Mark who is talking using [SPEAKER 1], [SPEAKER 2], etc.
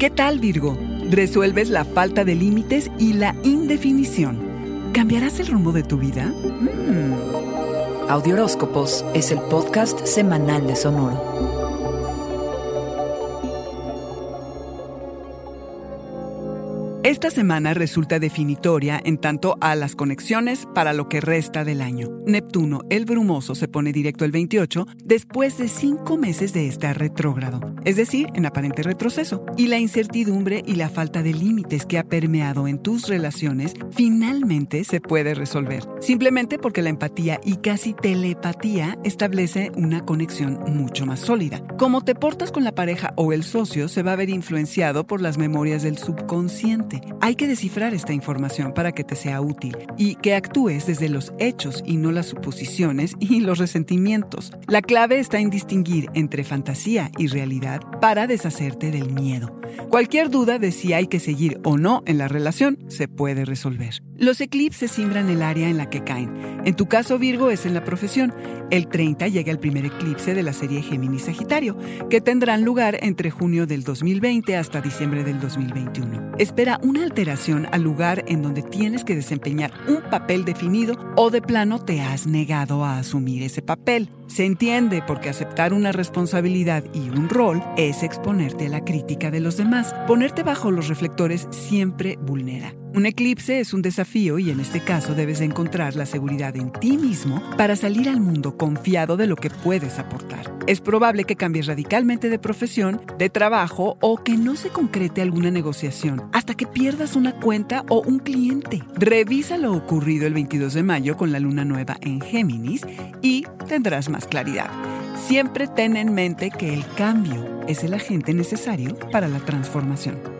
[SPEAKER 1] ¿Qué tal Virgo? Resuelves la falta de límites y la indefinición. ¿Cambiarás el rumbo de tu vida? Mm.
[SPEAKER 2] Audioróscopos es el podcast semanal de Sonoro.
[SPEAKER 1] Esta semana resulta definitoria en tanto a las conexiones para lo que resta del año. Neptuno, el brumoso, se pone directo el 28 después de cinco meses de estar retrógrado, es decir, en aparente retroceso. Y la incertidumbre y la falta de límites que ha permeado en tus relaciones finalmente se puede resolver. Simplemente porque la empatía y casi telepatía establece una conexión mucho más sólida. Como te portas con la pareja o el socio se va a ver influenciado por las memorias del subconsciente hay que descifrar esta información para que te sea útil y que actúes desde los hechos y no las suposiciones y los resentimientos. La clave está en distinguir entre fantasía y realidad para deshacerte del miedo. Cualquier duda de si hay que seguir o no en la relación se puede resolver. Los eclipses simbran el área en la que caen. En tu caso, Virgo, es en la profesión. El 30 llega el primer eclipse de la serie Géminis-Sagitario, que tendrán lugar entre junio del 2020 hasta diciembre del 2021. Espera una alteración al lugar en donde tienes que desempeñar un papel definido o de plano te has negado a asumir ese papel. Se entiende porque aceptar una responsabilidad y un rol es exponerte a la crítica de los demás. Ponerte bajo los reflectores siempre vulnera. Un eclipse es un desafío y en este caso debes encontrar la seguridad en ti mismo para salir al mundo confiado de lo que puedes aportar. Es probable que cambies radicalmente de profesión, de trabajo o que no se concrete alguna negociación hasta que pierdas una cuenta o un cliente. Revisa lo ocurrido el 22 de mayo con la luna nueva en Géminis y tendrás más claridad. Siempre ten en mente que el cambio es el agente necesario para la transformación.